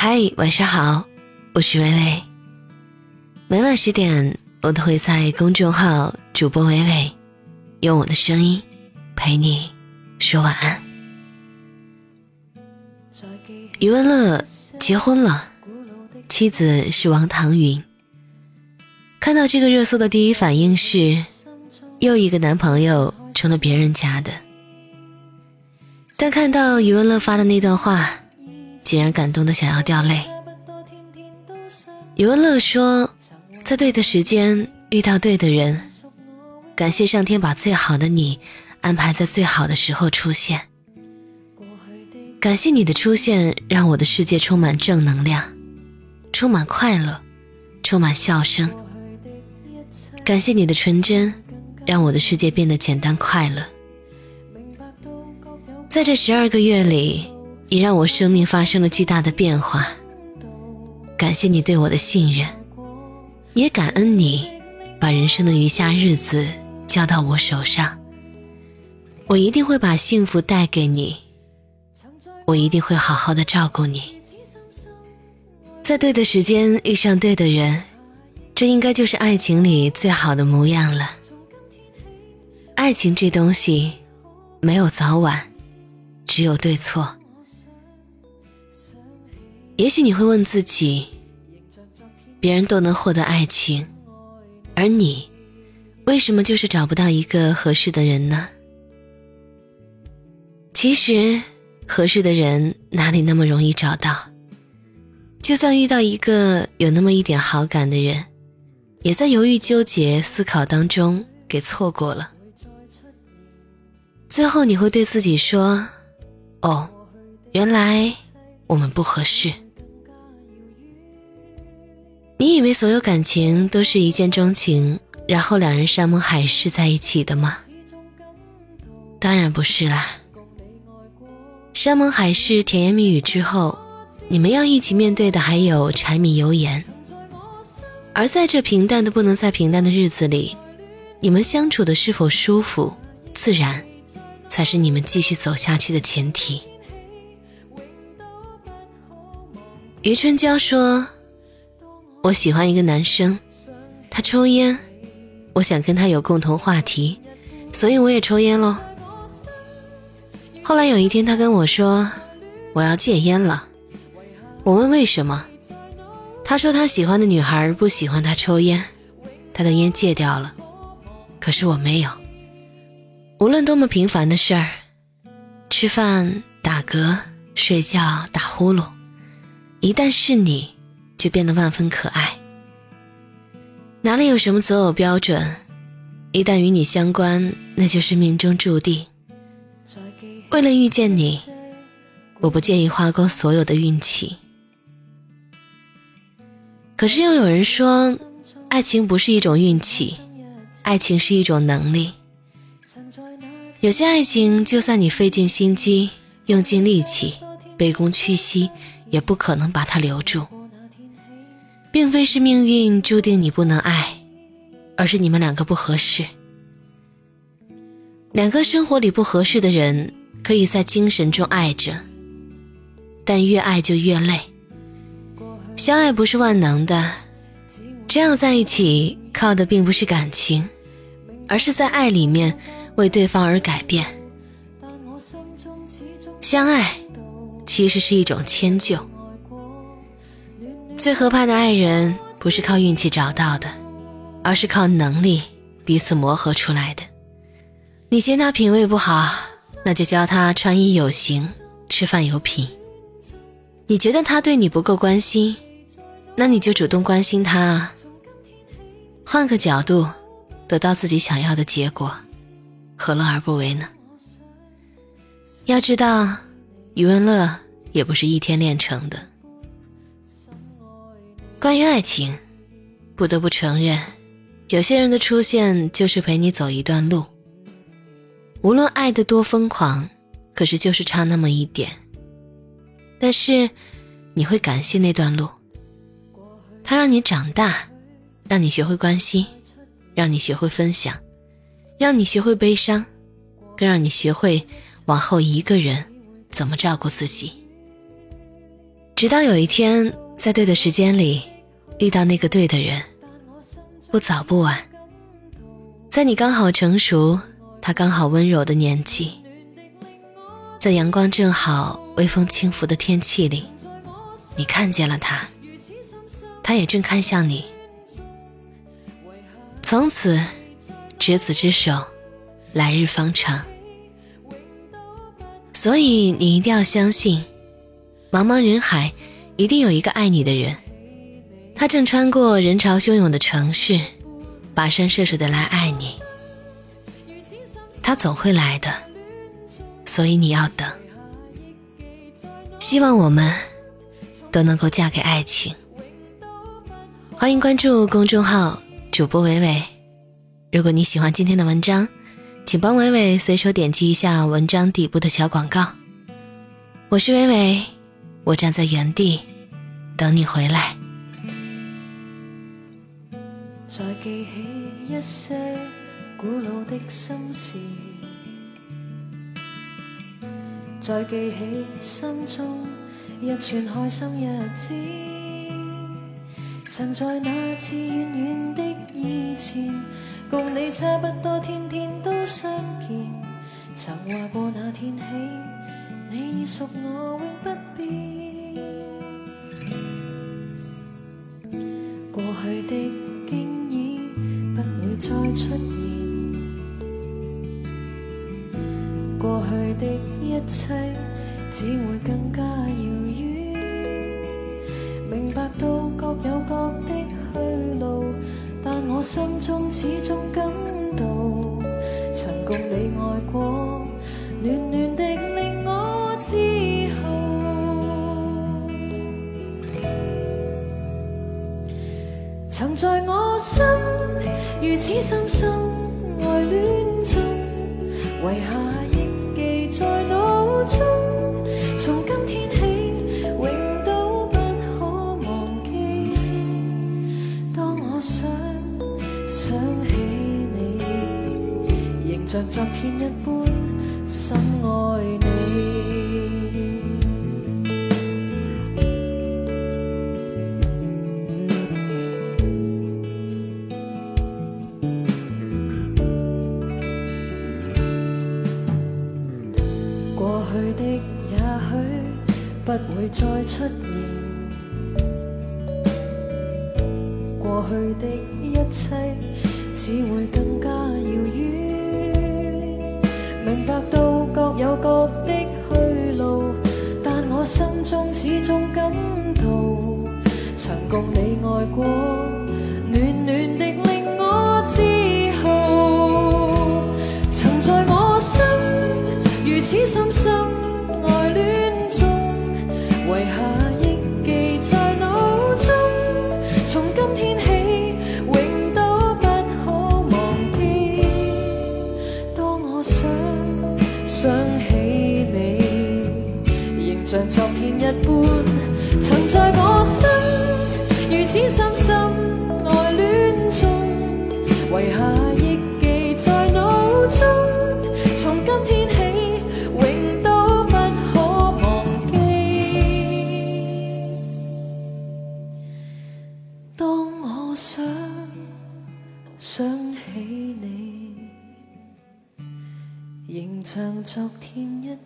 嗨，晚上好，我是微微。每晚十点，我都会在公众号主播微微，用我的声音陪你说晚安。余文乐结婚了，妻子是王唐云。看到这个热搜的第一反应是，又一个男朋友成了别人家的。但看到余文乐发的那段话。竟然感动的想要掉泪。余文乐说：“在对的时间遇到对的人，感谢上天把最好的你安排在最好的时候出现。感谢你的出现，让我的世界充满正能量，充满快乐，充满笑声。感谢你的纯真，让我的世界变得简单快乐。在这十二个月里。”也让我生命发生了巨大的变化。感谢你对我的信任，也感恩你把人生的余下日子交到我手上。我一定会把幸福带给你，我一定会好好的照顾你。在对的时间遇上对的人，这应该就是爱情里最好的模样了。爱情这东西，没有早晚，只有对错。也许你会问自己：别人都能获得爱情，而你为什么就是找不到一个合适的人呢？其实，合适的人哪里那么容易找到？就算遇到一个有那么一点好感的人，也在犹豫、纠结、思考当中给错过了。最后，你会对自己说：“哦，原来我们不合适。”你以为所有感情都是一见钟情，然后两人山盟海誓在一起的吗？当然不是啦。山盟海誓、甜言蜜语之后，你们要一起面对的还有柴米油盐。而在这平淡的不能再平淡的日子里，你们相处的是否舒服、自然，才是你们继续走下去的前提。余春娇说。我喜欢一个男生，他抽烟，我想跟他有共同话题，所以我也抽烟喽。后来有一天，他跟我说我要戒烟了，我问为什么，他说他喜欢的女孩不喜欢他抽烟，他的烟戒掉了，可是我没有。无论多么平凡的事儿，吃饭、打嗝、睡觉、打呼噜，一旦是你。就变得万分可爱。哪里有什么择偶标准？一旦与你相关，那就是命中注定。为了遇见你，我不介意花光所有的运气。可是又有人说，爱情不是一种运气，爱情是一种能力。有些爱情，就算你费尽心机、用尽力气、卑躬屈膝，也不可能把它留住。并非是命运注定你不能爱，而是你们两个不合适。两个生活里不合适的人，可以在精神中爱着，但越爱就越累。相爱不是万能的，这样在一起靠的并不是感情，而是在爱里面为对方而改变。相爱其实是一种迁就。最合拍的爱人不是靠运气找到的，而是靠能力彼此磨合出来的。你嫌他品味不好，那就教他穿衣有型，吃饭有品。你觉得他对你不够关心，那你就主动关心他。换个角度，得到自己想要的结果，何乐而不为呢？要知道，余文乐也不是一天练成的。关于爱情，不得不承认，有些人的出现就是陪你走一段路。无论爱的多疯狂，可是就是差那么一点。但是你会感谢那段路，它让你长大，让你学会关心，让你学会分享，让你学会悲伤，更让你学会往后一个人怎么照顾自己。直到有一天，在对的时间里遇到那个对的人，不早不晚，在你刚好成熟，他刚好温柔的年纪，在阳光正好、微风轻拂的天气里，你看见了他，他也正看向你，从此执子之手，来日方长。所以你一定要相信，茫茫人海，一定有一个爱你的人。他正穿过人潮汹涌的城市，跋山涉水的来爱你。他总会来的，所以你要等。希望我们都能够嫁给爱情。欢迎关注公众号主播伟伟。如果你喜欢今天的文章。请帮伟伟随手点击一下文章底部的小广告。我是伟伟，我站在原地等你回来。再记起一些古老的心事，再记起心中一串开心日子，曾在那次远远的以前。共你差不多，天天都相见。曾话过那天起，你已属我永不的经已不会再出现，过去的一切只会更加遥远。明白到各有各的去路。但我心中始终感到，曾共你爱过，暖暖的令我自豪。曾在我我心如此深深爱恋中，遗下忆记在脑中，从今天起永都不可忘记。当我想想起你，仍像昨天一般。不会再出现，过去的一切只会更加遥远。明白到各有各的去路，但我心中始终感到，曾共你爱过，暖暖的令我自豪。曾在我心如此深深遗下忆记在脑中。从今天起，永都不可忘记。当我想想起你，仍像昨天一。